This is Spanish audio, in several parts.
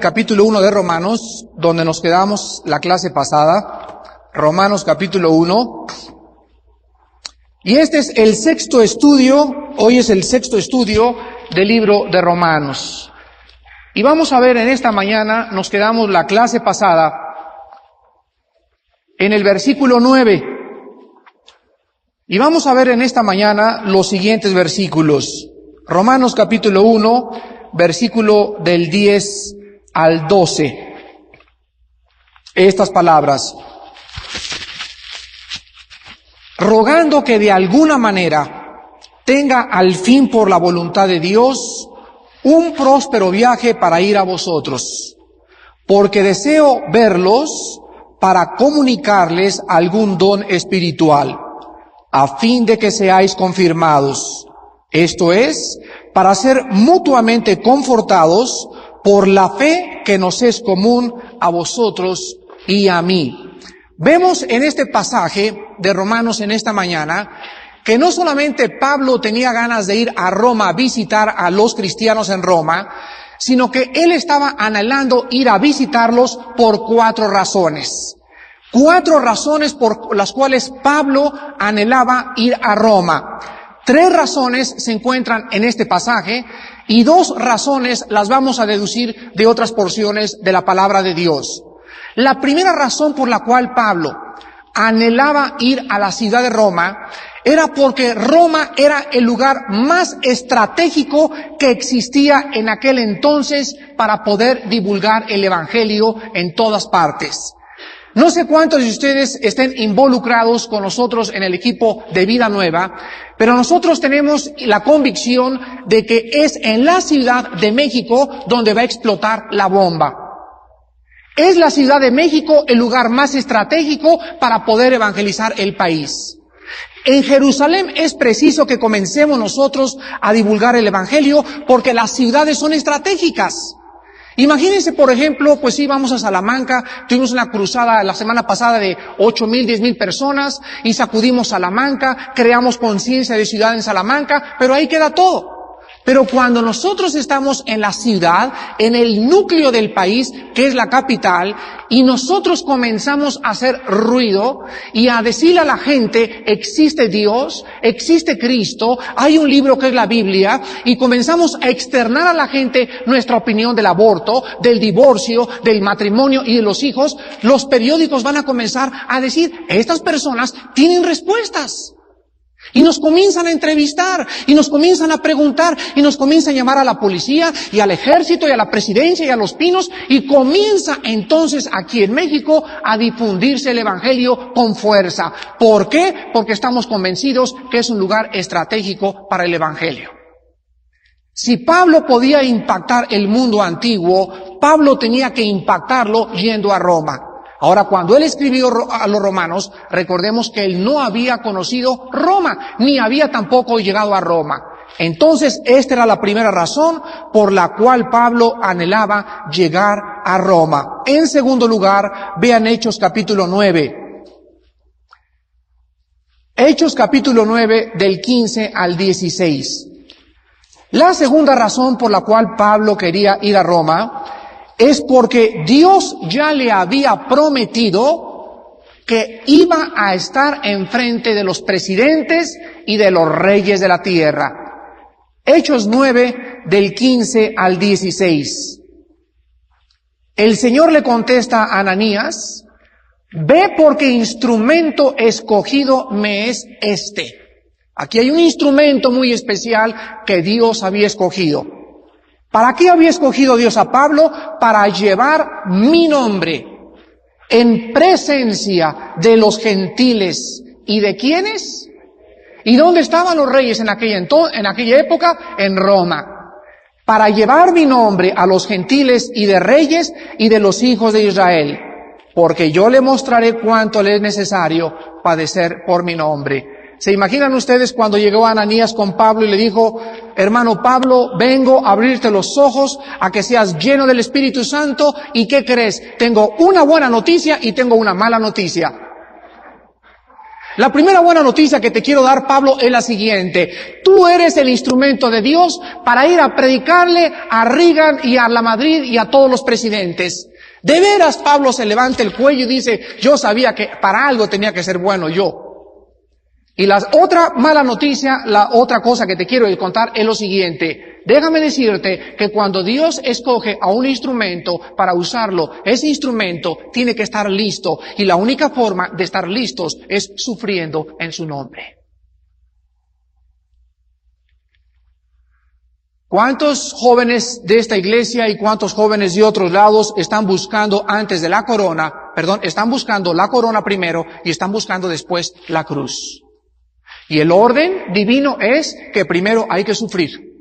Capítulo 1 de Romanos, donde nos quedamos la clase pasada, Romanos capítulo 1. Y este es el sexto estudio, hoy es el sexto estudio del libro de Romanos. Y vamos a ver en esta mañana, nos quedamos la clase pasada en el versículo 9. Y vamos a ver en esta mañana los siguientes versículos. Romanos capítulo 1, versículo del 10 al 12. Estas palabras. Rogando que de alguna manera tenga al fin por la voluntad de Dios un próspero viaje para ir a vosotros, porque deseo verlos para comunicarles algún don espiritual, a fin de que seáis confirmados. Esto es, para ser mutuamente confortados por la fe que nos es común a vosotros y a mí. Vemos en este pasaje de Romanos en esta mañana que no solamente Pablo tenía ganas de ir a Roma a visitar a los cristianos en Roma, sino que él estaba anhelando ir a visitarlos por cuatro razones. Cuatro razones por las cuales Pablo anhelaba ir a Roma. Tres razones se encuentran en este pasaje y dos razones las vamos a deducir de otras porciones de la palabra de Dios. La primera razón por la cual Pablo anhelaba ir a la ciudad de Roma era porque Roma era el lugar más estratégico que existía en aquel entonces para poder divulgar el Evangelio en todas partes. No sé cuántos de ustedes estén involucrados con nosotros en el equipo de Vida Nueva, pero nosotros tenemos la convicción de que es en la Ciudad de México donde va a explotar la bomba. Es la Ciudad de México el lugar más estratégico para poder evangelizar el país. En Jerusalén es preciso que comencemos nosotros a divulgar el Evangelio porque las ciudades son estratégicas. Imagínense, por ejemplo, pues sí, vamos a Salamanca, tuvimos una cruzada la semana pasada de ocho mil, diez mil personas y sacudimos Salamanca, creamos conciencia de ciudad en Salamanca, pero ahí queda todo. Pero cuando nosotros estamos en la ciudad, en el núcleo del país, que es la capital, y nosotros comenzamos a hacer ruido y a decirle a la gente, existe Dios, existe Cristo, hay un libro que es la Biblia, y comenzamos a externar a la gente nuestra opinión del aborto, del divorcio, del matrimonio y de los hijos, los periódicos van a comenzar a decir, estas personas tienen respuestas. Y nos comienzan a entrevistar, y nos comienzan a preguntar, y nos comienzan a llamar a la policía, y al ejército, y a la presidencia, y a los pinos, y comienza entonces aquí en México a difundirse el Evangelio con fuerza. ¿Por qué? Porque estamos convencidos que es un lugar estratégico para el Evangelio. Si Pablo podía impactar el mundo antiguo, Pablo tenía que impactarlo yendo a Roma. Ahora, cuando él escribió a los romanos, recordemos que él no había conocido Roma, ni había tampoco llegado a Roma. Entonces, esta era la primera razón por la cual Pablo anhelaba llegar a Roma. En segundo lugar, vean Hechos capítulo 9. Hechos capítulo 9 del 15 al 16. La segunda razón por la cual Pablo quería ir a Roma es porque Dios ya le había prometido que iba a estar enfrente de los presidentes y de los reyes de la tierra. Hechos 9 del 15 al 16. El Señor le contesta a Ananías, ve porque instrumento escogido me es este. Aquí hay un instrumento muy especial que Dios había escogido. ¿Para qué había escogido Dios a Pablo? Para llevar mi nombre en presencia de los gentiles. ¿Y de quiénes? ¿Y dónde estaban los reyes en aquella, en aquella época? En Roma. Para llevar mi nombre a los gentiles y de reyes y de los hijos de Israel. Porque yo le mostraré cuánto le es necesario padecer por mi nombre. ¿Se imaginan ustedes cuando llegó Ananías con Pablo y le dijo, hermano Pablo, vengo a abrirte los ojos a que seas lleno del Espíritu Santo y qué crees? Tengo una buena noticia y tengo una mala noticia. La primera buena noticia que te quiero dar, Pablo, es la siguiente. Tú eres el instrumento de Dios para ir a predicarle a Reagan y a la Madrid y a todos los presidentes. De veras, Pablo se levanta el cuello y dice, yo sabía que para algo tenía que ser bueno yo. Y la otra mala noticia, la otra cosa que te quiero contar es lo siguiente. Déjame decirte que cuando Dios escoge a un instrumento para usarlo, ese instrumento tiene que estar listo y la única forma de estar listos es sufriendo en su nombre. ¿Cuántos jóvenes de esta iglesia y cuántos jóvenes de otros lados están buscando antes de la corona, perdón, están buscando la corona primero y están buscando después la cruz? Y el orden divino es que primero hay que sufrir.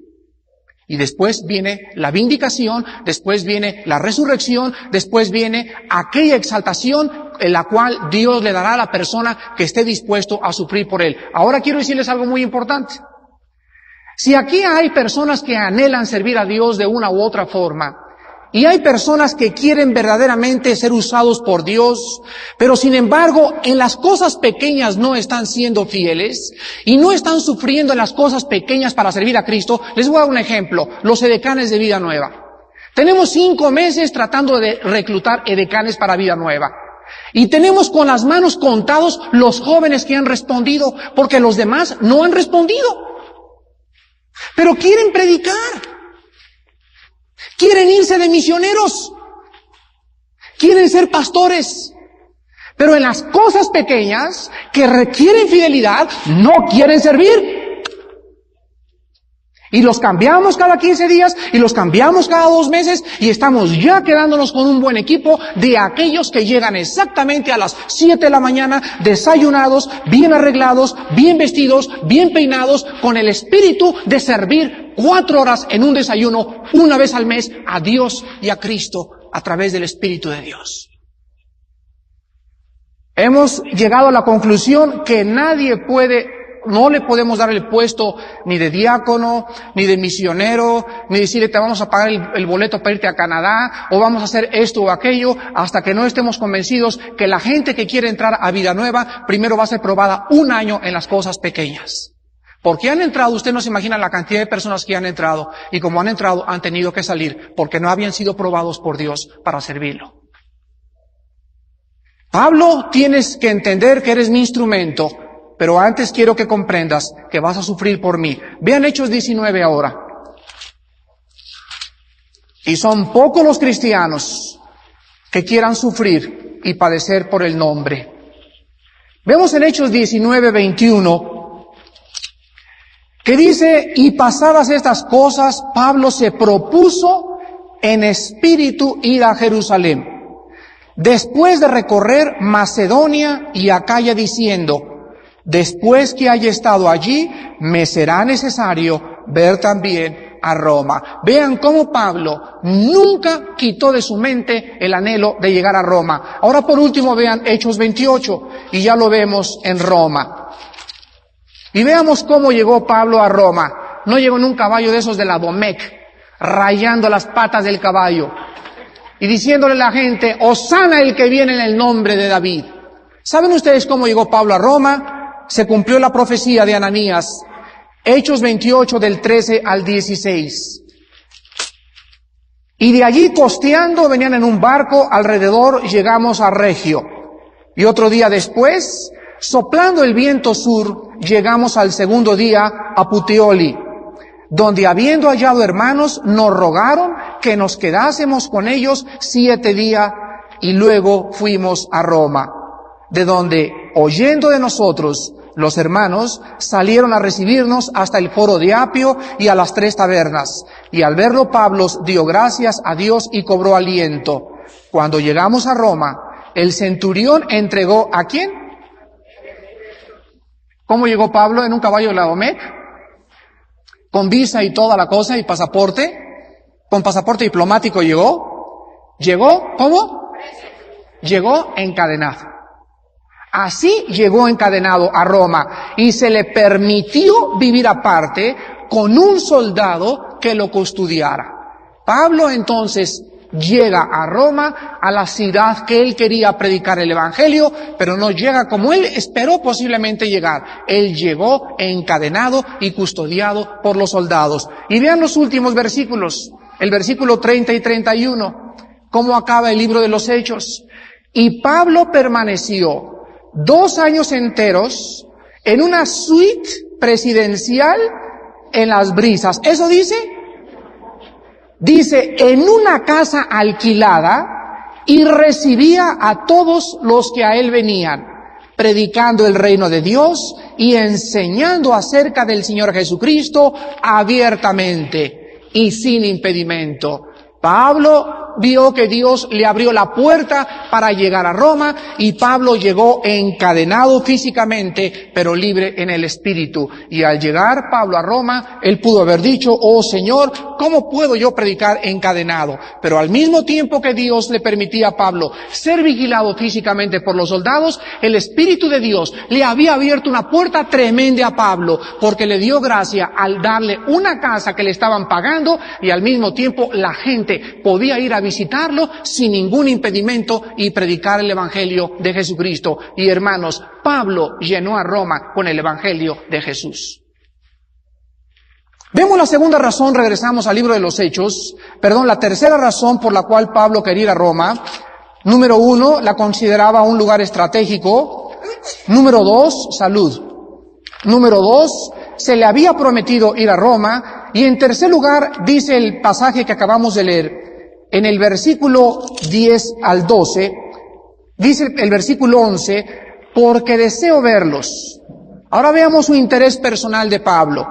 Y después viene la vindicación, después viene la resurrección, después viene aquella exaltación en la cual Dios le dará a la persona que esté dispuesto a sufrir por él. Ahora quiero decirles algo muy importante. Si aquí hay personas que anhelan servir a Dios de una u otra forma, y hay personas que quieren verdaderamente ser usados por Dios, pero sin embargo en las cosas pequeñas no están siendo fieles y no están sufriendo en las cosas pequeñas para servir a Cristo. Les voy a dar un ejemplo, los edecanes de vida nueva. Tenemos cinco meses tratando de reclutar edecanes para vida nueva. Y tenemos con las manos contados los jóvenes que han respondido, porque los demás no han respondido. Pero quieren predicar. Quieren irse de misioneros. Quieren ser pastores. Pero en las cosas pequeñas que requieren fidelidad, no quieren servir. Y los cambiamos cada 15 días y los cambiamos cada dos meses y estamos ya quedándonos con un buen equipo de aquellos que llegan exactamente a las 7 de la mañana, desayunados, bien arreglados, bien vestidos, bien peinados, con el espíritu de servir cuatro horas en un desayuno una vez al mes a Dios y a Cristo a través del Espíritu de Dios. Hemos llegado a la conclusión que nadie puede no le podemos dar el puesto ni de diácono, ni de misionero, ni decirle te vamos a pagar el, boleto para irte a Canadá, o vamos a hacer esto o aquello, hasta que no estemos convencidos que la gente que quiere entrar a vida nueva, primero va a ser probada un año en las cosas pequeñas. Porque han entrado, usted no se imagina la cantidad de personas que han entrado, y como han entrado, han tenido que salir, porque no habían sido probados por Dios para servirlo. Pablo, tienes que entender que eres mi instrumento pero antes quiero que comprendas que vas a sufrir por mí. Vean Hechos 19 ahora. Y son pocos los cristianos que quieran sufrir y padecer por el nombre. Vemos en Hechos 19, 21, que dice, y pasadas estas cosas, Pablo se propuso en espíritu ir a Jerusalén, después de recorrer Macedonia y Acaya diciendo, Después que haya estado allí, me será necesario ver también a Roma. Vean cómo Pablo nunca quitó de su mente el anhelo de llegar a Roma. Ahora por último vean Hechos 28 y ya lo vemos en Roma. Y veamos cómo llegó Pablo a Roma. No llegó en un caballo de esos de la Domec, rayando las patas del caballo y diciéndole a la gente, Osana el que viene en el nombre de David. ¿Saben ustedes cómo llegó Pablo a Roma? Se cumplió la profecía de Ananías. Hechos 28 del 13 al 16. Y de allí costeando venían en un barco alrededor, llegamos a Regio. Y otro día después, soplando el viento sur, llegamos al segundo día a Puteoli, donde habiendo hallado hermanos, nos rogaron que nos quedásemos con ellos siete días y luego fuimos a Roma, de donde, oyendo de nosotros, los hermanos salieron a recibirnos hasta el foro de Apio y a las tres tabernas. Y al verlo Pablo dio gracias a Dios y cobró aliento. Cuando llegamos a Roma, el centurión entregó a quién? ¿Cómo llegó Pablo en un caballo de la Domec? Con visa y toda la cosa y pasaporte. Con pasaporte diplomático llegó. ¿Llegó? ¿Cómo? Llegó encadenado. Así llegó encadenado a Roma y se le permitió vivir aparte con un soldado que lo custodiara. Pablo entonces llega a Roma, a la ciudad que él quería predicar el Evangelio, pero no llega como él esperó posiblemente llegar. Él llegó encadenado y custodiado por los soldados. Y vean los últimos versículos, el versículo 30 y 31, cómo acaba el libro de los Hechos. Y Pablo permaneció dos años enteros en una suite presidencial en las brisas. ¿Eso dice? Dice, en una casa alquilada y recibía a todos los que a él venían, predicando el reino de Dios y enseñando acerca del Señor Jesucristo abiertamente y sin impedimento. Pablo vio que Dios le abrió la puerta para llegar a Roma y Pablo llegó encadenado físicamente, pero libre en el espíritu. Y al llegar Pablo a Roma, él pudo haber dicho, oh Señor, ¿cómo puedo yo predicar encadenado? Pero al mismo tiempo que Dios le permitía a Pablo ser vigilado físicamente por los soldados, el Espíritu de Dios le había abierto una puerta tremenda a Pablo, porque le dio gracia al darle una casa que le estaban pagando y al mismo tiempo la gente podía ir a visitarlo sin ningún impedimento y predicar el Evangelio de Jesucristo. Y hermanos, Pablo llenó a Roma con el Evangelio de Jesús. Vemos la segunda razón, regresamos al libro de los Hechos, perdón, la tercera razón por la cual Pablo quería ir a Roma. Número uno, la consideraba un lugar estratégico. Número dos, salud. Número dos, se le había prometido ir a Roma. Y en tercer lugar, dice el pasaje que acabamos de leer, en el versículo 10 al 12, dice el versículo 11, porque deseo verlos. Ahora veamos su interés personal de Pablo.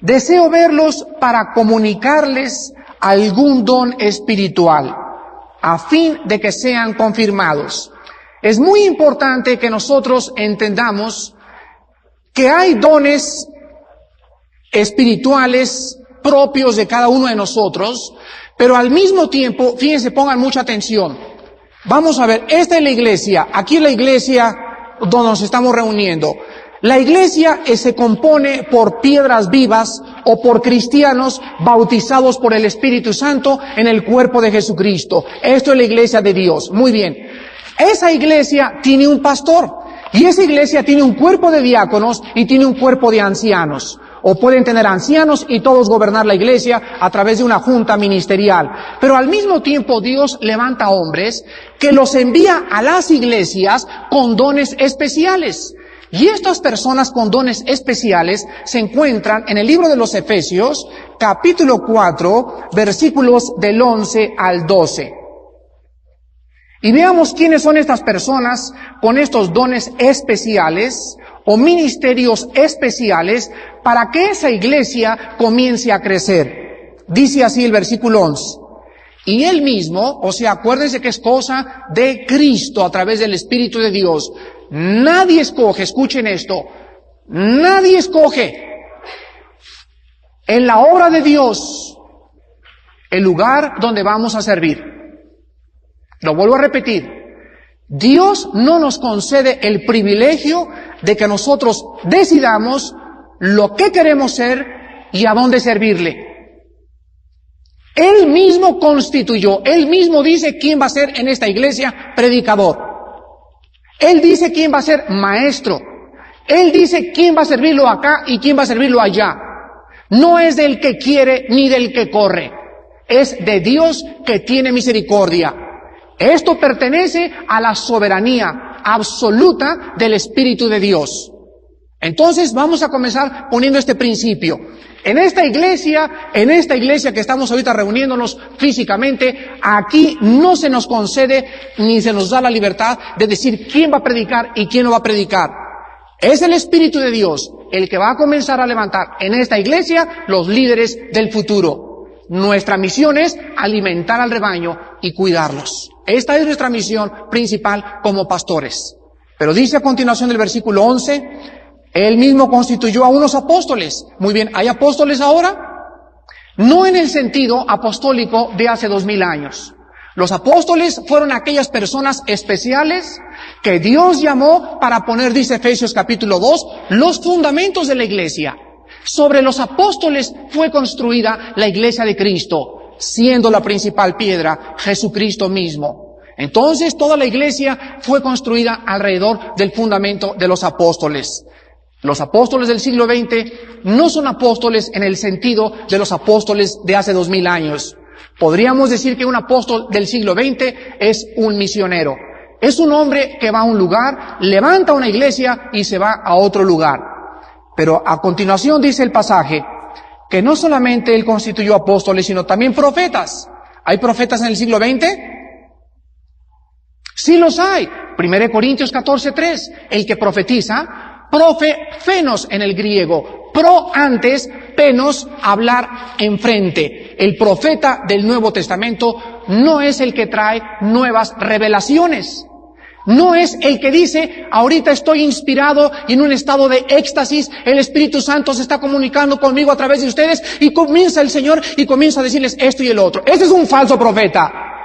Deseo verlos para comunicarles algún don espiritual, a fin de que sean confirmados. Es muy importante que nosotros entendamos que hay dones espirituales propios de cada uno de nosotros, pero al mismo tiempo, fíjense, pongan mucha atención. Vamos a ver, esta es la iglesia, aquí es la iglesia donde nos estamos reuniendo. La iglesia eh, se compone por piedras vivas o por cristianos bautizados por el Espíritu Santo en el cuerpo de Jesucristo. Esto es la iglesia de Dios. Muy bien. Esa iglesia tiene un pastor y esa iglesia tiene un cuerpo de diáconos y tiene un cuerpo de ancianos. O pueden tener ancianos y todos gobernar la iglesia a través de una junta ministerial. Pero al mismo tiempo Dios levanta hombres que los envía a las iglesias con dones especiales. Y estas personas con dones especiales se encuentran en el libro de los Efesios, capítulo 4, versículos del 11 al 12. Y veamos quiénes son estas personas con estos dones especiales o ministerios especiales para que esa iglesia comience a crecer. Dice así el versículo 11. Y él mismo, o sea, acuérdense que es cosa de Cristo a través del Espíritu de Dios. Nadie escoge, escuchen esto, nadie escoge en la obra de Dios el lugar donde vamos a servir. Lo vuelvo a repetir. Dios no nos concede el privilegio de que nosotros decidamos lo que queremos ser y a dónde servirle. Él mismo constituyó, él mismo dice quién va a ser en esta iglesia predicador. Él dice quién va a ser maestro. Él dice quién va a servirlo acá y quién va a servirlo allá. No es del que quiere ni del que corre. Es de Dios que tiene misericordia. Esto pertenece a la soberanía absoluta del Espíritu de Dios. Entonces vamos a comenzar poniendo este principio. En esta iglesia, en esta iglesia que estamos ahorita reuniéndonos físicamente, aquí no se nos concede ni se nos da la libertad de decir quién va a predicar y quién no va a predicar. Es el Espíritu de Dios el que va a comenzar a levantar en esta iglesia los líderes del futuro. Nuestra misión es alimentar al rebaño y cuidarlos. Esta es nuestra misión principal como pastores. Pero dice a continuación del versículo 11, Él mismo constituyó a unos apóstoles. Muy bien, ¿hay apóstoles ahora? No en el sentido apostólico de hace dos mil años. Los apóstoles fueron aquellas personas especiales que Dios llamó para poner, dice Efesios capítulo 2, los fundamentos de la iglesia. Sobre los apóstoles fue construida la iglesia de Cristo. Siendo la principal piedra Jesucristo mismo. Entonces toda la iglesia fue construida alrededor del fundamento de los apóstoles. Los apóstoles del siglo XX no son apóstoles en el sentido de los apóstoles de hace dos mil años. Podríamos decir que un apóstol del siglo XX es un misionero. Es un hombre que va a un lugar, levanta una iglesia y se va a otro lugar. Pero a continuación dice el pasaje que no solamente él constituyó apóstoles, sino también profetas. ¿Hay profetas en el siglo XX? Sí los hay. 1 Corintios 14, 3. El que profetiza, profe fenos en el griego. Pro antes, penos, hablar enfrente. El profeta del Nuevo Testamento no es el que trae nuevas revelaciones. No es el que dice, ahorita estoy inspirado y en un estado de éxtasis, el Espíritu Santo se está comunicando conmigo a través de ustedes y comienza el Señor y comienza a decirles esto y el otro. Ese es un falso profeta.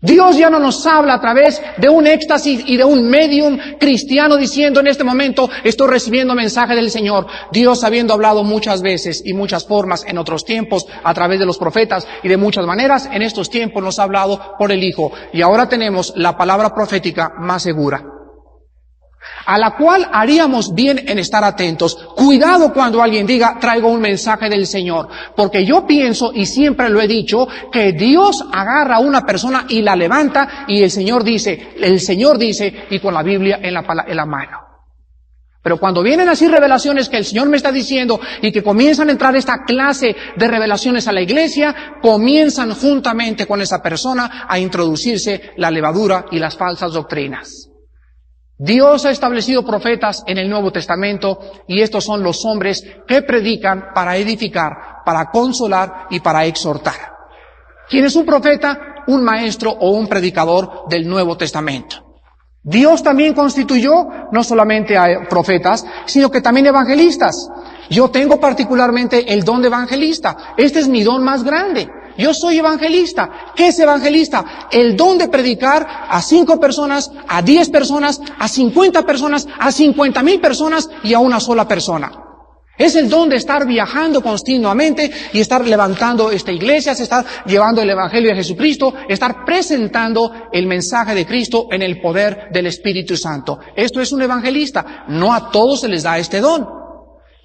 Dios ya no nos habla a través de un éxtasis y de un medium cristiano diciendo en este momento estoy recibiendo mensaje del Señor. Dios habiendo hablado muchas veces y muchas formas en otros tiempos a través de los profetas y de muchas maneras, en estos tiempos nos ha hablado por el Hijo. Y ahora tenemos la palabra profética más segura a la cual haríamos bien en estar atentos. Cuidado cuando alguien diga, traigo un mensaje del Señor, porque yo pienso, y siempre lo he dicho, que Dios agarra a una persona y la levanta y el Señor dice, el Señor dice, y con la Biblia en la, en la mano. Pero cuando vienen así revelaciones que el Señor me está diciendo y que comienzan a entrar esta clase de revelaciones a la iglesia, comienzan juntamente con esa persona a introducirse la levadura y las falsas doctrinas. Dios ha establecido profetas en el Nuevo Testamento y estos son los hombres que predican para edificar, para consolar y para exhortar. ¿Quién es un profeta? Un maestro o un predicador del Nuevo Testamento. Dios también constituyó no solamente a profetas, sino que también evangelistas. Yo tengo particularmente el don de evangelista. Este es mi don más grande. Yo soy evangelista. ¿Qué es evangelista? El don de predicar a cinco personas, a diez personas, a cincuenta personas, a cincuenta mil personas y a una sola persona. Es el don de estar viajando continuamente y estar levantando esta iglesia, estar llevando el Evangelio de Jesucristo, estar presentando el mensaje de Cristo en el poder del Espíritu Santo. Esto es un evangelista. No a todos se les da este don.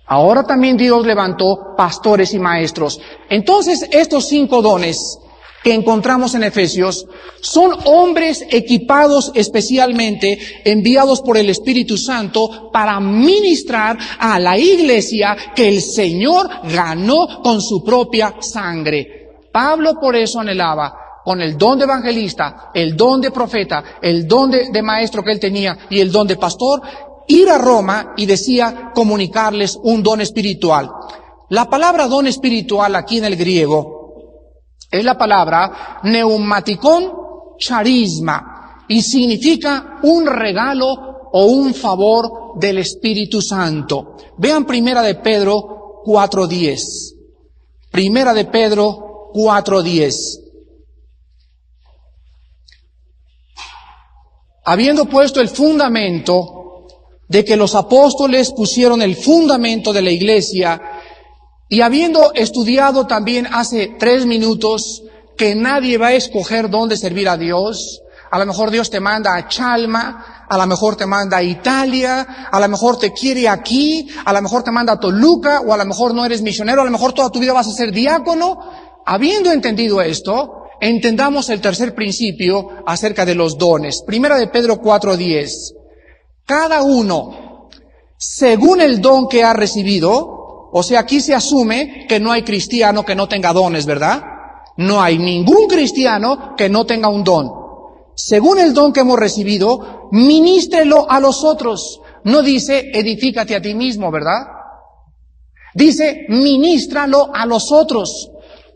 Ahora también Dios levantó pastores y maestros. Entonces estos cinco dones que encontramos en Efesios son hombres equipados especialmente, enviados por el Espíritu Santo para ministrar a la iglesia que el Señor ganó con su propia sangre. Pablo por eso anhelaba con el don de evangelista, el don de profeta, el don de, de, maestro que él tenía y el don de pastor, ir a Roma y decía comunicarles un don espiritual. La palabra don espiritual aquí en el griego es la palabra neumaticón charisma y significa un regalo o un favor del Espíritu Santo. Vean primera de Pedro 4.10. Primera de Pedro 4.10. Habiendo puesto el fundamento de que los apóstoles pusieron el fundamento de la iglesia y habiendo estudiado también hace tres minutos que nadie va a escoger dónde servir a Dios, a lo mejor Dios te manda a Chalma, a lo mejor te manda a Italia, a lo mejor te quiere aquí, a lo mejor te manda a Toluca, o a lo mejor no eres misionero, a lo mejor toda tu vida vas a ser diácono. Habiendo entendido esto, entendamos el tercer principio acerca de los dones. Primera de Pedro 4.10. Cada uno, según el don que ha recibido, o sea, aquí se asume que no hay cristiano que no tenga dones, ¿verdad? No hay ningún cristiano que no tenga un don. Según el don que hemos recibido, ministrelo a los otros. No dice edifícate a ti mismo, ¿verdad? Dice ministralo a los otros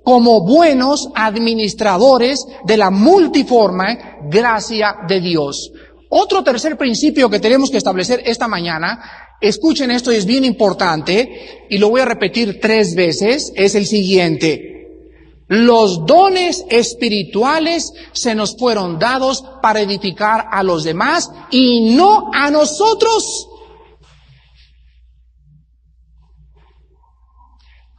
como buenos administradores de la multiforme gracia de Dios. Otro tercer principio que tenemos que establecer esta mañana, escuchen esto es bien importante, y lo voy a repetir tres veces, es el siguiente. Los dones espirituales se nos fueron dados para edificar a los demás y no a nosotros.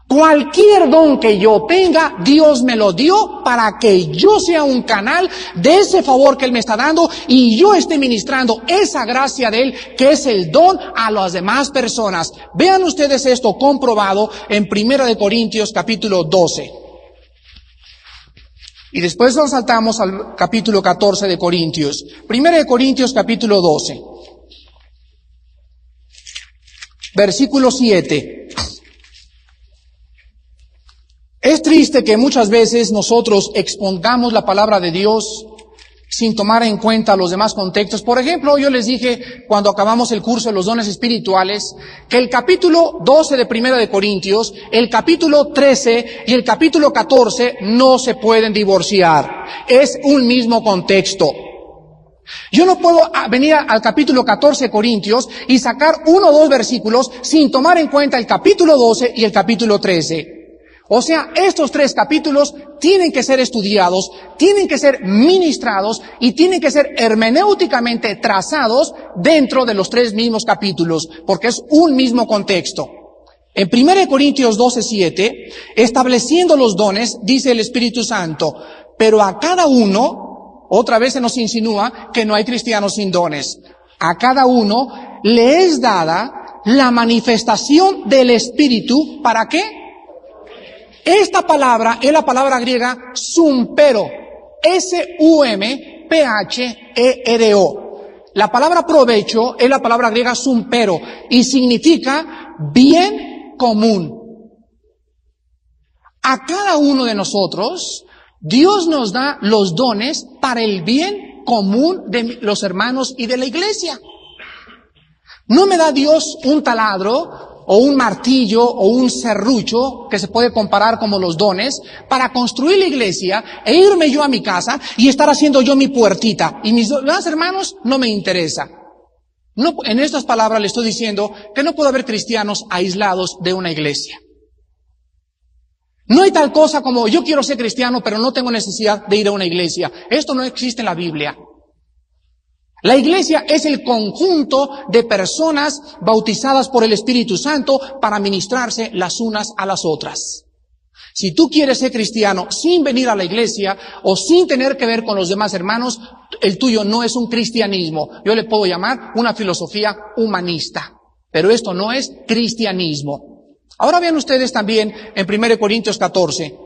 Cualquier don que yo tenga, Dios me lo dio para que yo sea un canal de ese favor que Él me está dando y yo esté ministrando esa gracia de Él, que es el don a las demás personas. Vean ustedes esto comprobado en Primera de Corintios capítulo 12. Y después nos saltamos al capítulo 14 de Corintios. Primera de Corintios capítulo 12. Versículo 7. Es triste que muchas veces nosotros expongamos la palabra de Dios sin tomar en cuenta los demás contextos. Por ejemplo, yo les dije cuando acabamos el curso de los dones espirituales que el capítulo 12 de Primera de Corintios, el capítulo 13 y el capítulo 14 no se pueden divorciar. Es un mismo contexto. Yo no puedo ah, venir al capítulo 14 de Corintios y sacar uno o dos versículos sin tomar en cuenta el capítulo 12 y el capítulo 13. O sea, estos tres capítulos tienen que ser estudiados, tienen que ser ministrados y tienen que ser hermenéuticamente trazados dentro de los tres mismos capítulos, porque es un mismo contexto. En 1 Corintios 12, 7, estableciendo los dones, dice el Espíritu Santo, pero a cada uno, otra vez se nos insinúa que no hay cristianos sin dones, a cada uno le es dada la manifestación del Espíritu, ¿para qué? Esta palabra es la palabra griega sumpero. S-U-M-P-H-E-R-O. La palabra provecho es la palabra griega sumpero y significa bien común. A cada uno de nosotros, Dios nos da los dones para el bien común de los hermanos y de la iglesia. No me da Dios un taladro o un martillo o un serrucho, que se puede comparar como los dones, para construir la iglesia e irme yo a mi casa y estar haciendo yo mi puertita. Y mis demás hermanos no me interesa. No, en estas palabras le estoy diciendo que no puede haber cristianos aislados de una iglesia. No hay tal cosa como yo quiero ser cristiano, pero no tengo necesidad de ir a una iglesia. Esto no existe en la Biblia. La iglesia es el conjunto de personas bautizadas por el Espíritu Santo para ministrarse las unas a las otras. Si tú quieres ser cristiano sin venir a la iglesia o sin tener que ver con los demás hermanos, el tuyo no es un cristianismo. Yo le puedo llamar una filosofía humanista. Pero esto no es cristianismo. Ahora vean ustedes también en 1 Corintios 14,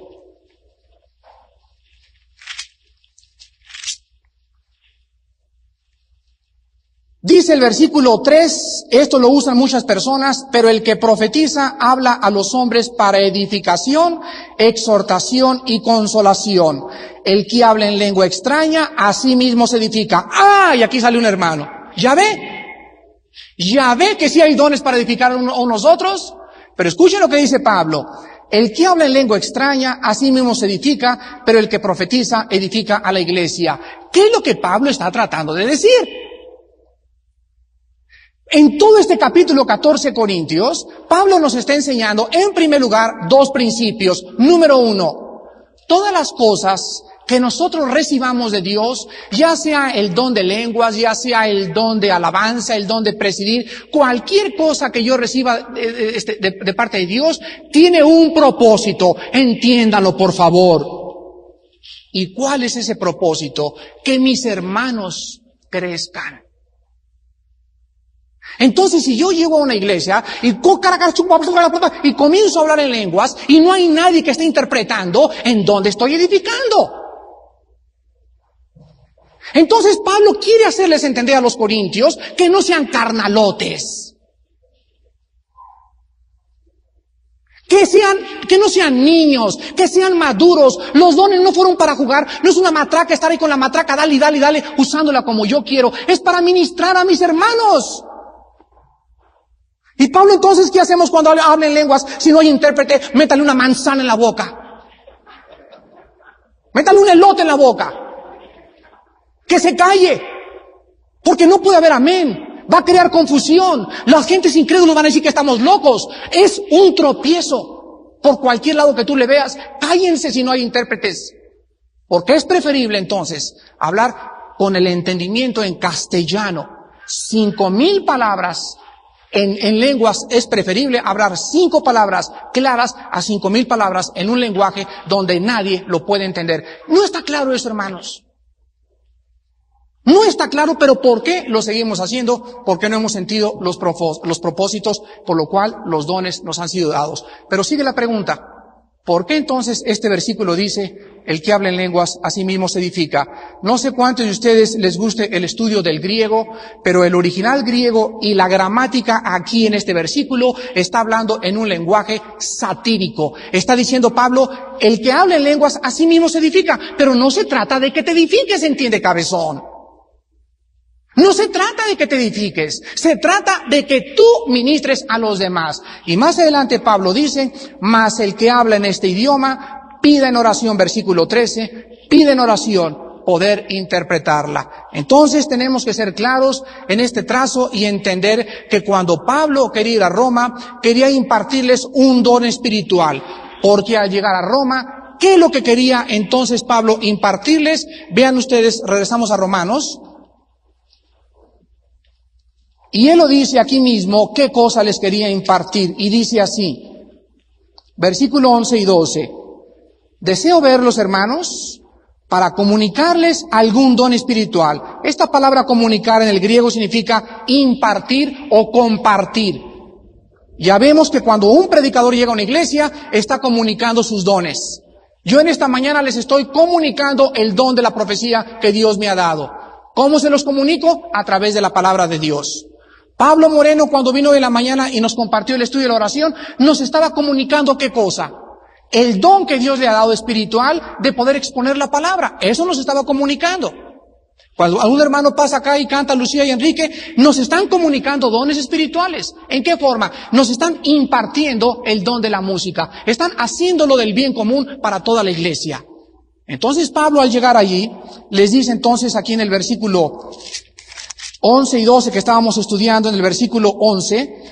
Dice el versículo 3, esto lo usan muchas personas, pero el que profetiza habla a los hombres para edificación, exhortación y consolación. El que habla en lengua extraña, a sí mismo se edifica. ¡Ah! Y aquí sale un hermano. ¿Ya ve? ¿Ya ve que sí hay dones para edificar a unos otros? Pero escuchen lo que dice Pablo. El que habla en lengua extraña, a sí mismo se edifica, pero el que profetiza edifica a la iglesia. ¿Qué es lo que Pablo está tratando de decir? En todo este capítulo 14 Corintios, Pablo nos está enseñando, en primer lugar, dos principios. Número uno, todas las cosas que nosotros recibamos de Dios, ya sea el don de lenguas, ya sea el don de alabanza, el don de presidir, cualquier cosa que yo reciba de, este, de parte de Dios, tiene un propósito. Entiéndalo, por favor. ¿Y cuál es ese propósito? Que mis hermanos crezcan. Entonces, si yo llego a una iglesia y, y comienzo a hablar en lenguas y no hay nadie que esté interpretando, ¿en dónde estoy edificando? Entonces Pablo quiere hacerles entender a los corintios que no sean carnalotes. Que sean, que no sean niños, que sean maduros. Los dones no fueron para jugar, no es una matraca estar ahí con la matraca, dale dale dale, usándola como yo quiero. Es para ministrar a mis hermanos. Y Pablo entonces, ¿qué hacemos cuando habla en lenguas? Si no hay intérprete, métale una manzana en la boca. Métale un elote en la boca. Que se calle. Porque no puede haber amén. Va a crear confusión. Las gentes incrédulos van a decir que estamos locos. Es un tropiezo. Por cualquier lado que tú le veas, cállense si no hay intérpretes. Porque es preferible entonces hablar con el entendimiento en castellano. Cinco mil palabras En, en, lenguas es preferible hablar cinco palabras claras a cinco mil palabras en un lenguaje donde nadie lo puede entender. No está claro eso, hermanos. No está claro, pero ¿por qué lo seguimos haciendo? Porque no hemos sentido los, los propósitos por lo cual los dones nos han sido dados. Pero sigue la pregunta. ¿Por qué entonces este versículo dice, el que habla en lenguas a sí mismo se edifica? No sé cuántos de ustedes les guste el estudio del griego, pero el original griego y la gramática aquí en este versículo está hablando en un lenguaje satírico. Está diciendo Pablo, el que habla en lenguas a sí mismo se edifica, pero no se trata de que te edifiques, entiende cabezón. No se trata de que te edifiques, se trata de que tú ministres a los demás. Y más adelante Pablo dice, más el que habla en este idioma, pida en oración, versículo 13, pide en oración poder interpretarla. Entonces tenemos que ser claros en este trazo y entender que cuando Pablo quería ir a Roma, quería impartirles un don espiritual, porque al llegar a Roma, ¿qué es lo que quería entonces Pablo impartirles? Vean ustedes, regresamos a Romanos, y él lo dice aquí mismo, qué cosa les quería impartir. Y dice así, versículo 11 y 12, deseo verlos hermanos para comunicarles algún don espiritual. Esta palabra comunicar en el griego significa impartir o compartir. Ya vemos que cuando un predicador llega a una iglesia, está comunicando sus dones. Yo en esta mañana les estoy comunicando el don de la profecía que Dios me ha dado. ¿Cómo se los comunico? A través de la palabra de Dios. Pablo Moreno, cuando vino de la mañana y nos compartió el estudio de la oración, nos estaba comunicando qué cosa. El don que Dios le ha dado espiritual de poder exponer la palabra. Eso nos estaba comunicando. Cuando algún hermano pasa acá y canta Lucía y Enrique, nos están comunicando dones espirituales. ¿En qué forma? Nos están impartiendo el don de la música. Están haciéndolo del bien común para toda la iglesia. Entonces Pablo al llegar allí, les dice entonces aquí en el versículo 11 y 12 que estábamos estudiando en el versículo 11,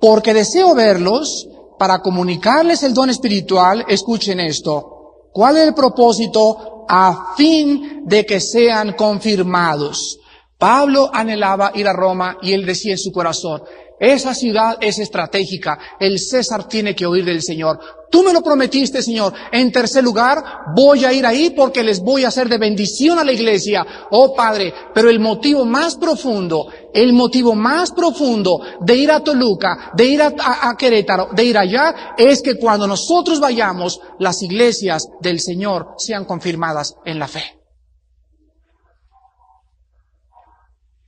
porque deseo verlos para comunicarles el don espiritual, escuchen esto. ¿Cuál es el propósito? A fin de que sean confirmados. Pablo anhelaba ir a Roma y él decía en su corazón, esa ciudad es estratégica. El César tiene que oír del Señor. Tú me lo prometiste, Señor. En tercer lugar, voy a ir ahí porque les voy a hacer de bendición a la iglesia. Oh Padre, pero el motivo más profundo, el motivo más profundo de ir a Toluca, de ir a, a Querétaro, de ir allá, es que cuando nosotros vayamos, las iglesias del Señor sean confirmadas en la fe.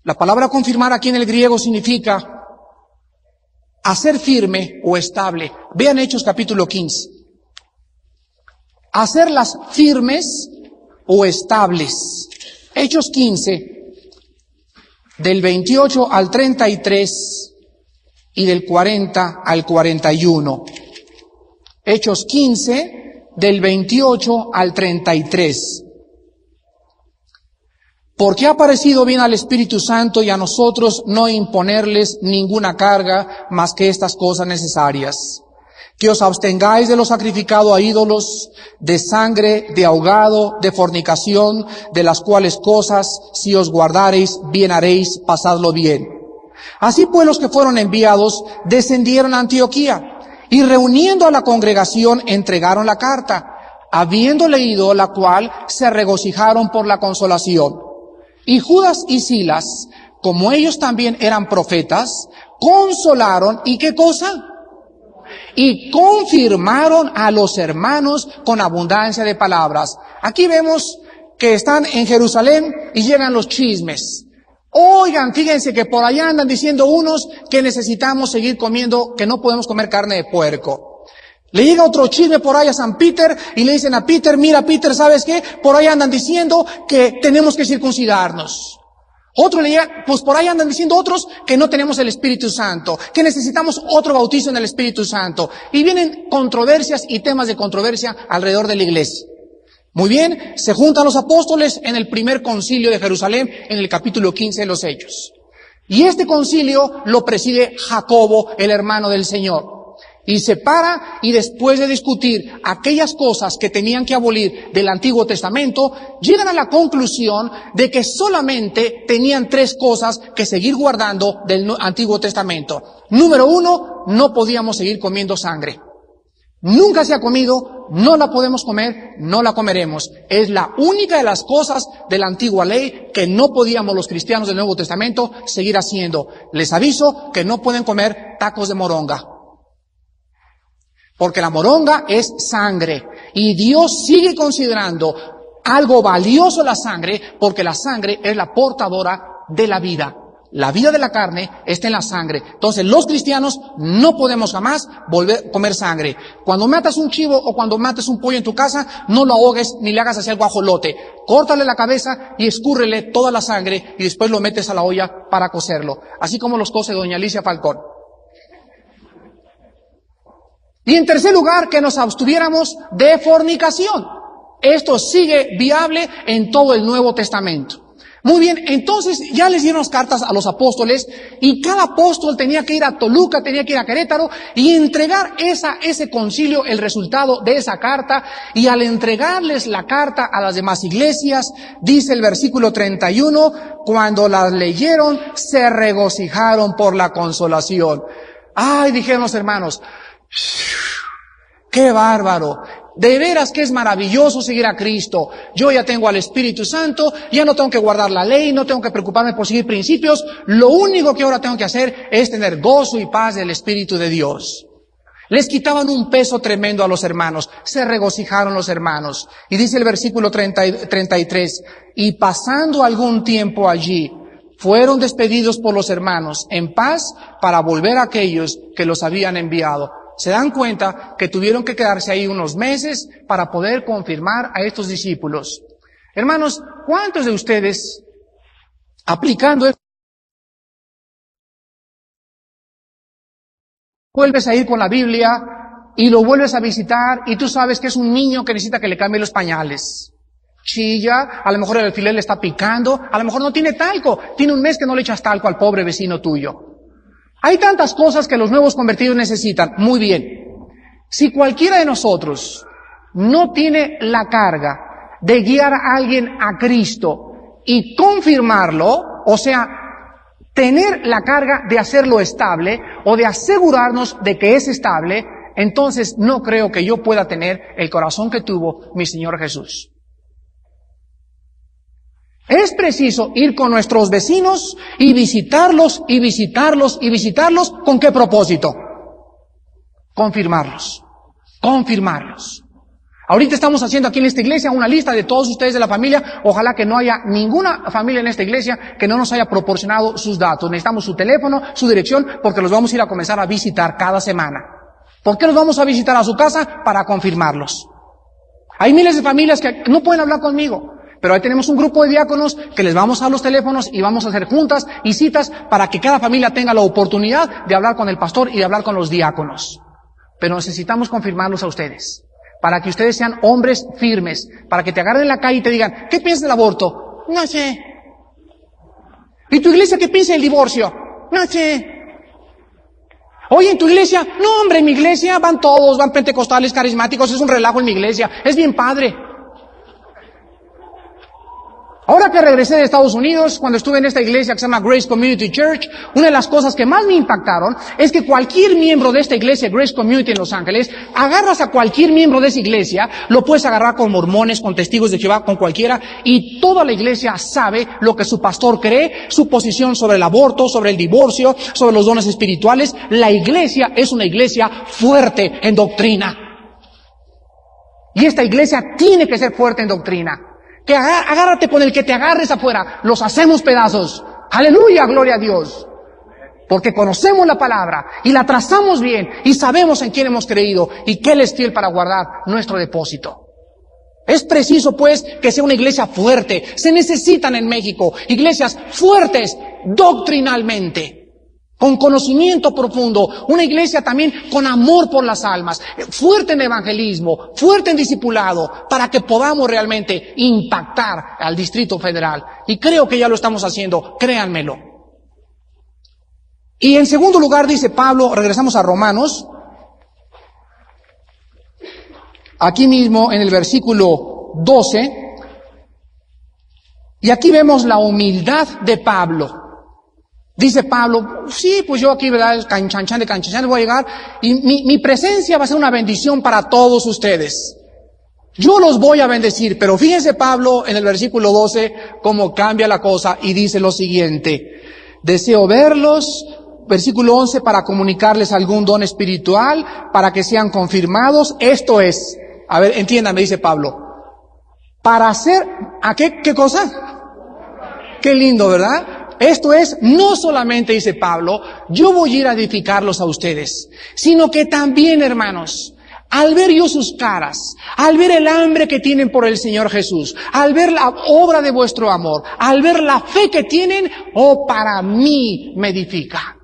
La palabra confirmar aquí en el griego significa hacer firme o estable. Vean Hechos capítulo 15. Hacerlas firmes o estables. Hechos 15, del 28 al 33 y del 40 al 41. Hechos 15, del 28 al 33 porque ha parecido bien al Espíritu Santo y a nosotros no imponerles ninguna carga más que estas cosas necesarias. Que os abstengáis de lo sacrificado a ídolos, de sangre, de ahogado, de fornicación, de las cuales cosas, si os guardareis, bien haréis, pasadlo bien. Así pues los que fueron enviados descendieron a Antioquía y reuniendo a la congregación entregaron la carta, habiendo leído la cual se regocijaron por la consolación. Y Judas y Silas, como ellos también eran profetas, consolaron y qué cosa? Y confirmaron a los hermanos con abundancia de palabras. Aquí vemos que están en Jerusalén y llegan los chismes. Oigan, fíjense que por allá andan diciendo unos que necesitamos seguir comiendo, que no podemos comer carne de puerco. Le llega otro chisme por ahí a San Peter y le dicen a Peter, mira Peter, ¿sabes qué? Por ahí andan diciendo que tenemos que circuncidarnos. Otro le llega, pues por ahí andan diciendo otros que no tenemos el Espíritu Santo, que necesitamos otro bautizo en el Espíritu Santo. Y vienen controversias y temas de controversia alrededor de la iglesia. Muy bien, se juntan los apóstoles en el primer concilio de Jerusalén, en el capítulo 15 de los Hechos. Y este concilio lo preside Jacobo, el hermano del Señor. Y se para y después de discutir aquellas cosas que tenían que abolir del Antiguo Testamento, llegan a la conclusión de que solamente tenían tres cosas que seguir guardando del Antiguo Testamento. Número uno, no podíamos seguir comiendo sangre. Nunca se ha comido, no la podemos comer, no la comeremos. Es la única de las cosas de la antigua ley que no podíamos los cristianos del Nuevo Testamento seguir haciendo. Les aviso que no pueden comer tacos de moronga. Porque la moronga es sangre. Y Dios sigue considerando algo valioso la sangre porque la sangre es la portadora de la vida. La vida de la carne está en la sangre. Entonces los cristianos no podemos jamás volver a comer sangre. Cuando matas un chivo o cuando mates un pollo en tu casa, no lo ahogues ni le hagas hacia el guajolote. Córtale la cabeza y escúrrele toda la sangre y después lo metes a la olla para cocerlo. Así como los cose doña Alicia Falcón. Y en tercer lugar, que nos abstuviéramos de fornicación. Esto sigue viable en todo el Nuevo Testamento. Muy bien, entonces ya les dieron las cartas a los apóstoles y cada apóstol tenía que ir a Toluca, tenía que ir a Querétaro y entregar esa, ese concilio, el resultado de esa carta. Y al entregarles la carta a las demás iglesias, dice el versículo 31, cuando las leyeron, se regocijaron por la consolación. Ay, dijeron los hermanos, ¡Qué bárbaro! De veras que es maravilloso seguir a Cristo. Yo ya tengo al Espíritu Santo, ya no tengo que guardar la ley, no tengo que preocuparme por seguir principios. Lo único que ahora tengo que hacer es tener gozo y paz del Espíritu de Dios. Les quitaban un peso tremendo a los hermanos, se regocijaron los hermanos. Y dice el versículo 33, y pasando algún tiempo allí, fueron despedidos por los hermanos en paz para volver a aquellos que los habían enviado se dan cuenta que tuvieron que quedarse ahí unos meses para poder confirmar a estos discípulos. Hermanos, ¿cuántos de ustedes aplicando esto? Vuelves a ir con la Biblia y lo vuelves a visitar y tú sabes que es un niño que necesita que le cambie los pañales. Chilla, a lo mejor el alfiler le está picando, a lo mejor no tiene talco, tiene un mes que no le echas talco al pobre vecino tuyo. Hay tantas cosas que los nuevos convertidos necesitan. Muy bien. Si cualquiera de nosotros no tiene la carga de guiar a alguien a Cristo y confirmarlo, o sea, tener la carga de hacerlo estable o de asegurarnos de que es estable, entonces no creo que yo pueda tener el corazón que tuvo mi Señor Jesús. Es preciso ir con nuestros vecinos y visitarlos y visitarlos y visitarlos. ¿Con qué propósito? Confirmarlos. Confirmarlos. Ahorita estamos haciendo aquí en esta iglesia una lista de todos ustedes de la familia. Ojalá que no haya ninguna familia en esta iglesia que no nos haya proporcionado sus datos. Necesitamos su teléfono, su dirección, porque los vamos a ir a comenzar a visitar cada semana. ¿Por qué los vamos a visitar a su casa? Para confirmarlos. Hay miles de familias que no pueden hablar conmigo. Pero ahí tenemos un grupo de diáconos que les vamos a los teléfonos y vamos a hacer juntas y citas para que cada familia tenga la oportunidad de hablar con el pastor y de hablar con los diáconos. Pero necesitamos confirmarlos a ustedes. Para que ustedes sean hombres firmes. Para que te agarren en la calle y te digan, ¿qué piensas del aborto? No sé. ¿Y tu iglesia qué piensa del divorcio? No sé. Oye, en tu iglesia, no hombre, en mi iglesia van todos, van pentecostales, carismáticos, es un relajo en mi iglesia, es bien padre. Ahora que regresé de Estados Unidos, cuando estuve en esta iglesia que se llama Grace Community Church, una de las cosas que más me impactaron es que cualquier miembro de esta iglesia, Grace Community en Los Ángeles, agarras a cualquier miembro de esa iglesia, lo puedes agarrar con mormones, con testigos de Jehová, con cualquiera, y toda la iglesia sabe lo que su pastor cree, su posición sobre el aborto, sobre el divorcio, sobre los dones espirituales. La iglesia es una iglesia fuerte en doctrina. Y esta iglesia tiene que ser fuerte en doctrina. Que agárrate con el que te agarres afuera. Los hacemos pedazos. Aleluya, gloria a Dios. Porque conocemos la palabra y la trazamos bien y sabemos en quién hemos creído y qué es fiel para guardar nuestro depósito. Es preciso pues que sea una iglesia fuerte. Se necesitan en México iglesias fuertes doctrinalmente con conocimiento profundo, una iglesia también con amor por las almas, fuerte en evangelismo, fuerte en discipulado, para que podamos realmente impactar al Distrito Federal. Y creo que ya lo estamos haciendo, créanmelo. Y en segundo lugar dice Pablo, regresamos a Romanos, aquí mismo en el versículo 12, y aquí vemos la humildad de Pablo. Dice Pablo, sí, pues yo aquí, ¿verdad? Canchanchan de canchanchan voy a llegar y mi, mi presencia va a ser una bendición para todos ustedes. Yo los voy a bendecir, pero fíjense Pablo en el versículo 12 cómo cambia la cosa y dice lo siguiente. Deseo verlos, versículo 11, para comunicarles algún don espiritual, para que sean confirmados. Esto es, a ver, entiéndame, dice Pablo. Para hacer, ¿a qué, qué cosa? Qué lindo, ¿verdad? Esto es, no solamente, dice Pablo, yo voy a ir a edificarlos a ustedes, sino que también, hermanos, al ver yo sus caras, al ver el hambre que tienen por el Señor Jesús, al ver la obra de vuestro amor, al ver la fe que tienen, oh, para mí me edifica.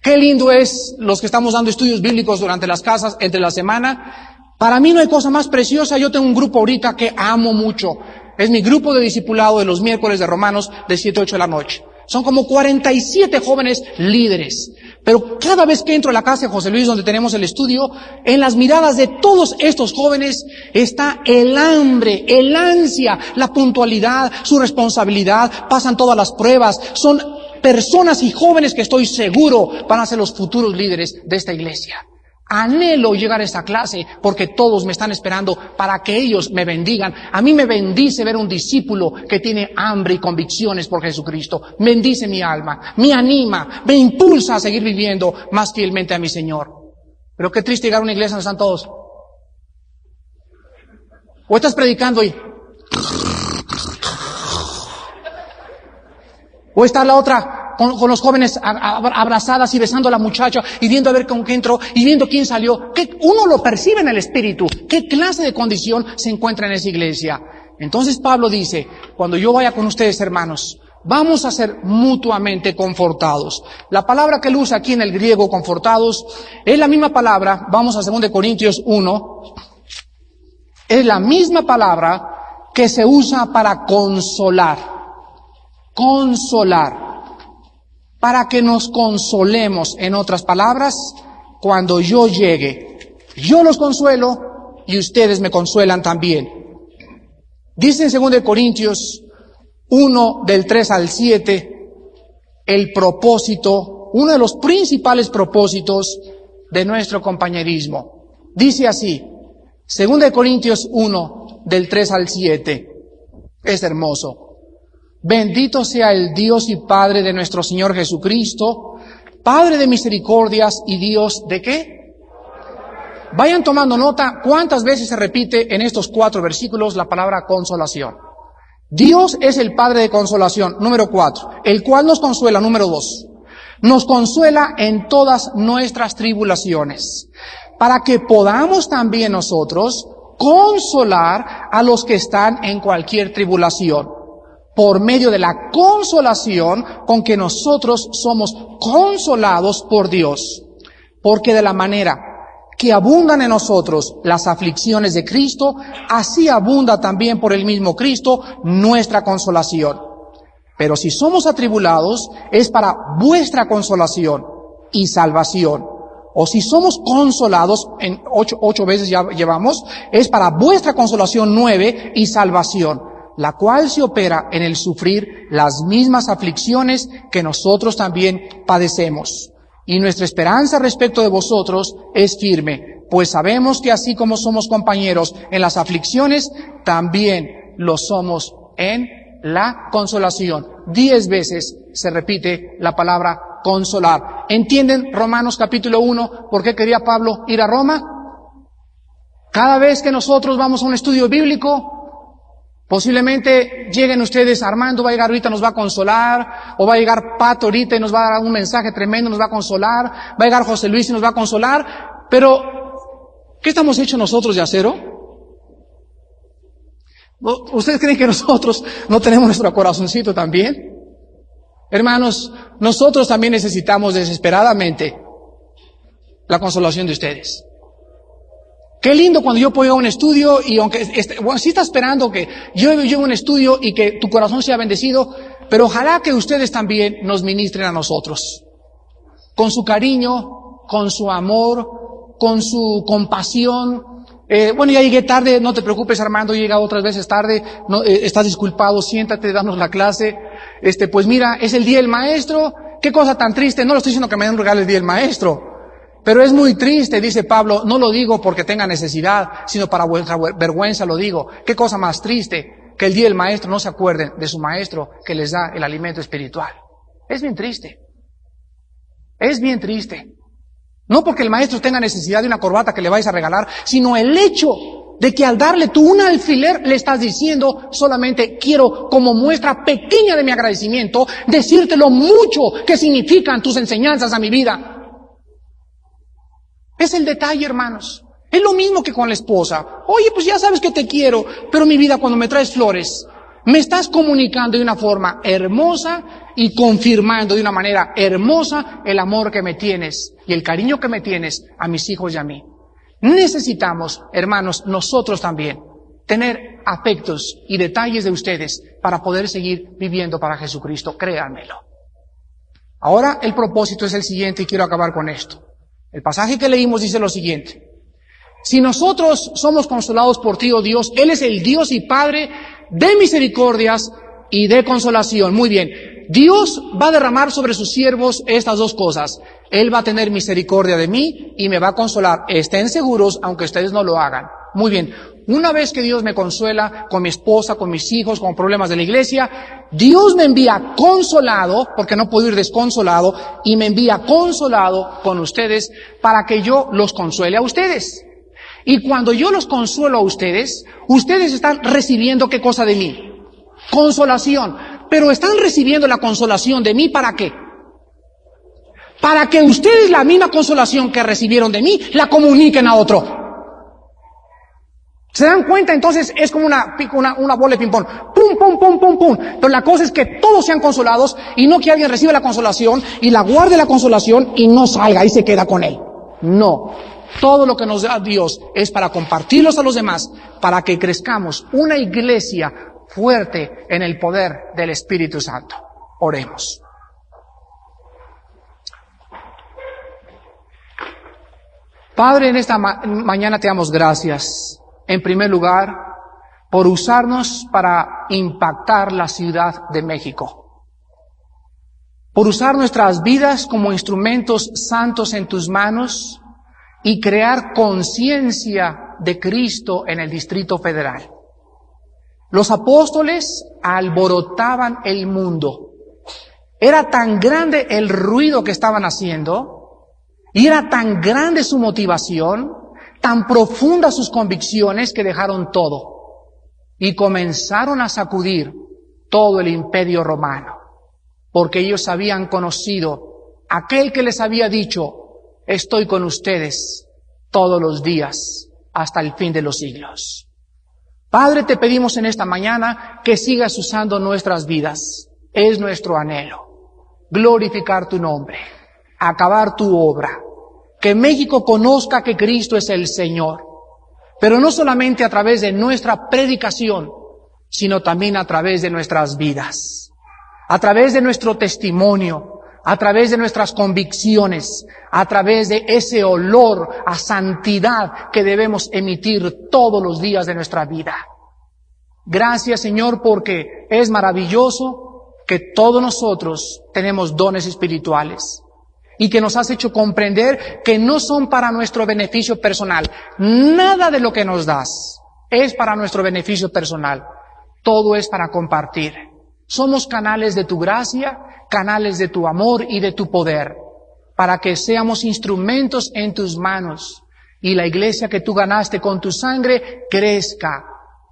Qué lindo es los que estamos dando estudios bíblicos durante las casas, entre la semana. Para mí no hay cosa más preciosa. Yo tengo un grupo ahorita que amo mucho. Es mi grupo de discipulado de los miércoles de Romanos de 7 a 8 de la noche. Son como 47 jóvenes líderes. Pero cada vez que entro a la casa de José Luis, donde tenemos el estudio, en las miradas de todos estos jóvenes está el hambre, el ansia, la puntualidad, su responsabilidad, pasan todas las pruebas, son personas y jóvenes que estoy seguro van a ser los futuros líderes de esta iglesia. Anhelo llegar a esta clase porque todos me están esperando para que ellos me bendigan. A mí me bendice ver un discípulo que tiene hambre y convicciones por Jesucristo. Bendice mi alma, me anima, me impulsa a seguir viviendo más fielmente a mi Señor. Pero qué triste llegar a una iglesia donde están todos. O estás predicando y... O está la otra con, los jóvenes abrazadas y besando a la muchacha y viendo a ver con qué entró y viendo quién salió. uno lo percibe en el espíritu. ¿Qué clase de condición se encuentra en esa iglesia? Entonces Pablo dice, cuando yo vaya con ustedes, hermanos, vamos a ser mutuamente confortados. La palabra que él usa aquí en el griego, confortados, es la misma palabra, vamos a 2 Corintios 1, es la misma palabra que se usa para consolar. Consolar para que nos consolemos, en otras palabras, cuando yo llegue. Yo los consuelo y ustedes me consuelan también. Dice en 2 Corintios 1 del 3 al 7 el propósito, uno de los principales propósitos de nuestro compañerismo. Dice así, 2 Corintios 1 del 3 al 7. Es hermoso. Bendito sea el Dios y Padre de nuestro Señor Jesucristo, Padre de misericordias y Dios de qué? Vayan tomando nota cuántas veces se repite en estos cuatro versículos la palabra consolación. Dios es el Padre de consolación, número cuatro, el cual nos consuela, número dos. Nos consuela en todas nuestras tribulaciones, para que podamos también nosotros consolar a los que están en cualquier tribulación por medio de la consolación con que nosotros somos consolados por Dios. Porque de la manera que abundan en nosotros las aflicciones de Cristo, así abunda también por el mismo Cristo nuestra consolación. Pero si somos atribulados, es para vuestra consolación y salvación. O si somos consolados, en ocho, ocho veces ya llevamos, es para vuestra consolación nueve y salvación la cual se opera en el sufrir las mismas aflicciones que nosotros también padecemos. Y nuestra esperanza respecto de vosotros es firme, pues sabemos que así como somos compañeros en las aflicciones, también lo somos en la consolación. Diez veces se repite la palabra consolar. ¿Entienden Romanos capítulo 1 por qué quería Pablo ir a Roma? Cada vez que nosotros vamos a un estudio bíblico, Posiblemente lleguen ustedes, Armando va a llegar ahorita, nos va a consolar, o va a llegar Pato ahorita y nos va a dar un mensaje tremendo, nos va a consolar, va a llegar José Luis y nos va a consolar, pero ¿qué estamos hechos nosotros de acero? ¿Ustedes creen que nosotros no tenemos nuestro corazoncito también? Hermanos, nosotros también necesitamos desesperadamente la consolación de ustedes. Qué lindo cuando yo puedo ir a un estudio y aunque, este, bueno, sí está esperando que yo llegue a un estudio y que tu corazón sea bendecido, pero ojalá que ustedes también nos ministren a nosotros. Con su cariño, con su amor, con su compasión. Eh, bueno, ya llegué tarde, no te preocupes Armando, he llegado otras veces tarde, no, eh, estás disculpado, siéntate, danos la clase. Este, pues mira, es el día del maestro, qué cosa tan triste, no lo estoy diciendo que me den regalo el día del maestro, pero es muy triste, dice Pablo, no lo digo porque tenga necesidad, sino para vuestra vergüenza lo digo. Qué cosa más triste que el día del maestro no se acuerden de su maestro que les da el alimento espiritual. Es bien triste. Es bien triste. No porque el maestro tenga necesidad de una corbata que le vais a regalar, sino el hecho de que al darle tú un alfiler le estás diciendo solamente quiero como muestra pequeña de mi agradecimiento decirte lo mucho que significan tus enseñanzas a mi vida. Es el detalle, hermanos. Es lo mismo que con la esposa. Oye, pues ya sabes que te quiero, pero mi vida cuando me traes flores, me estás comunicando de una forma hermosa y confirmando de una manera hermosa el amor que me tienes y el cariño que me tienes a mis hijos y a mí. Necesitamos, hermanos, nosotros también, tener afectos y detalles de ustedes para poder seguir viviendo para Jesucristo, créanmelo. Ahora el propósito es el siguiente y quiero acabar con esto. El pasaje que leímos dice lo siguiente. Si nosotros somos consolados por ti, oh Dios, Él es el Dios y Padre de misericordias y de consolación. Muy bien. Dios va a derramar sobre sus siervos estas dos cosas. Él va a tener misericordia de mí y me va a consolar. Estén seguros, aunque ustedes no lo hagan. Muy bien. Una vez que Dios me consuela con mi esposa, con mis hijos, con problemas de la iglesia, Dios me envía consolado, porque no puedo ir desconsolado, y me envía consolado con ustedes para que yo los consuele a ustedes. Y cuando yo los consuelo a ustedes, ustedes están recibiendo qué cosa de mí? Consolación. Pero están recibiendo la consolación de mí para qué? Para que ustedes la misma consolación que recibieron de mí la comuniquen a otro. ¿Se dan cuenta? Entonces es como una, una, una bola de ping-pong. Pum, pum, pum, pum, pum. Pero la cosa es que todos sean consolados y no que alguien reciba la consolación y la guarde la consolación y no salga y se queda con él. No. Todo lo que nos da Dios es para compartirlos a los demás, para que crezcamos una iglesia fuerte en el poder del Espíritu Santo. Oremos. Padre, en esta mañana te damos gracias en primer lugar, por usarnos para impactar la Ciudad de México, por usar nuestras vidas como instrumentos santos en tus manos y crear conciencia de Cristo en el Distrito Federal. Los apóstoles alborotaban el mundo. Era tan grande el ruido que estaban haciendo y era tan grande su motivación tan profundas sus convicciones que dejaron todo y comenzaron a sacudir todo el imperio romano, porque ellos habían conocido aquel que les había dicho, estoy con ustedes todos los días hasta el fin de los siglos. Padre, te pedimos en esta mañana que sigas usando nuestras vidas. Es nuestro anhelo. Glorificar tu nombre, acabar tu obra que México conozca que Cristo es el Señor, pero no solamente a través de nuestra predicación, sino también a través de nuestras vidas, a través de nuestro testimonio, a través de nuestras convicciones, a través de ese olor a santidad que debemos emitir todos los días de nuestra vida. Gracias Señor porque es maravilloso que todos nosotros tenemos dones espirituales y que nos has hecho comprender que no son para nuestro beneficio personal. Nada de lo que nos das es para nuestro beneficio personal. Todo es para compartir. Somos canales de tu gracia, canales de tu amor y de tu poder, para que seamos instrumentos en tus manos y la iglesia que tú ganaste con tu sangre crezca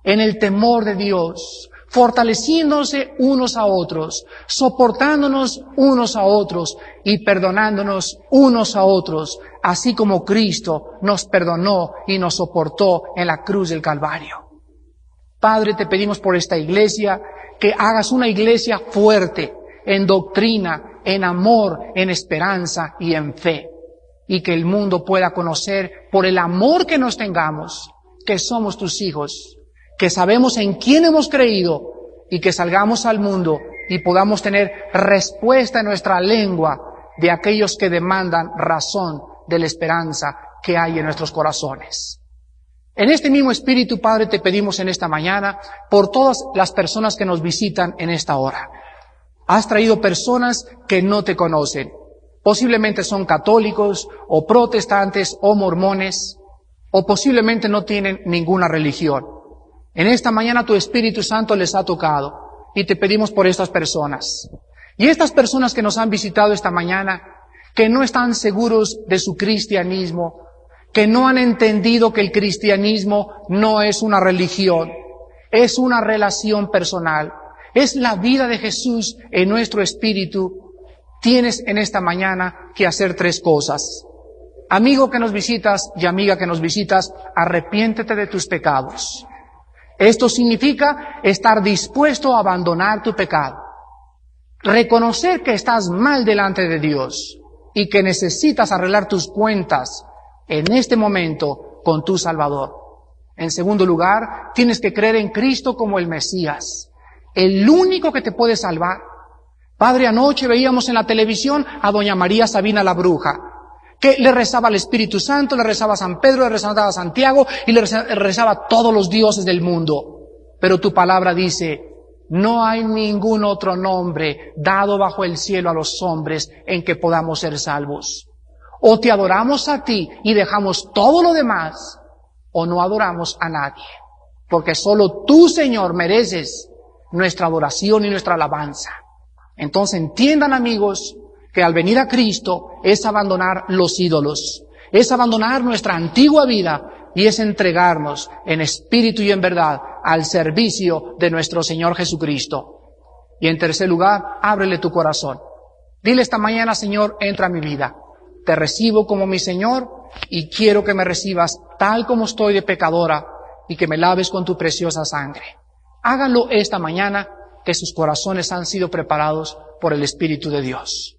en el temor de Dios, fortaleciéndose unos a otros, soportándonos unos a otros y perdonándonos unos a otros, así como Cristo nos perdonó y nos soportó en la cruz del Calvario. Padre, te pedimos por esta iglesia que hagas una iglesia fuerte en doctrina, en amor, en esperanza y en fe, y que el mundo pueda conocer por el amor que nos tengamos que somos tus hijos que sabemos en quién hemos creído y que salgamos al mundo y podamos tener respuesta en nuestra lengua de aquellos que demandan razón de la esperanza que hay en nuestros corazones. En este mismo espíritu, Padre, te pedimos en esta mañana por todas las personas que nos visitan en esta hora. Has traído personas que no te conocen. Posiblemente son católicos o protestantes o mormones o posiblemente no tienen ninguna religión. En esta mañana tu Espíritu Santo les ha tocado y te pedimos por estas personas. Y estas personas que nos han visitado esta mañana, que no están seguros de su cristianismo, que no han entendido que el cristianismo no es una religión, es una relación personal, es la vida de Jesús en nuestro espíritu, tienes en esta mañana que hacer tres cosas. Amigo que nos visitas y amiga que nos visitas, arrepiéntete de tus pecados. Esto significa estar dispuesto a abandonar tu pecado. Reconocer que estás mal delante de Dios y que necesitas arreglar tus cuentas en este momento con tu Salvador. En segundo lugar, tienes que creer en Cristo como el Mesías, el único que te puede salvar. Padre, anoche veíamos en la televisión a doña María Sabina la bruja, que le rezaba al Espíritu Santo, le rezaba a San Pedro, le rezaba a Santiago y le rezaba a todos los dioses del mundo. Pero tu palabra dice, no hay ningún otro nombre dado bajo el cielo a los hombres en que podamos ser salvos. O te adoramos a ti y dejamos todo lo demás, o no adoramos a nadie. Porque solo tú, Señor, mereces nuestra adoración y nuestra alabanza. Entonces entiendan, amigos, que al venir a Cristo es abandonar los ídolos, es abandonar nuestra antigua vida y es entregarnos en espíritu y en verdad al servicio de nuestro Señor Jesucristo. Y en tercer lugar, ábrele tu corazón. Dile esta mañana, Señor, entra a mi vida te recibo como mi Señor y quiero que me recibas tal como estoy de pecadora y que me laves con tu preciosa sangre. Háganlo esta mañana que sus corazones han sido preparados por el Espíritu de Dios.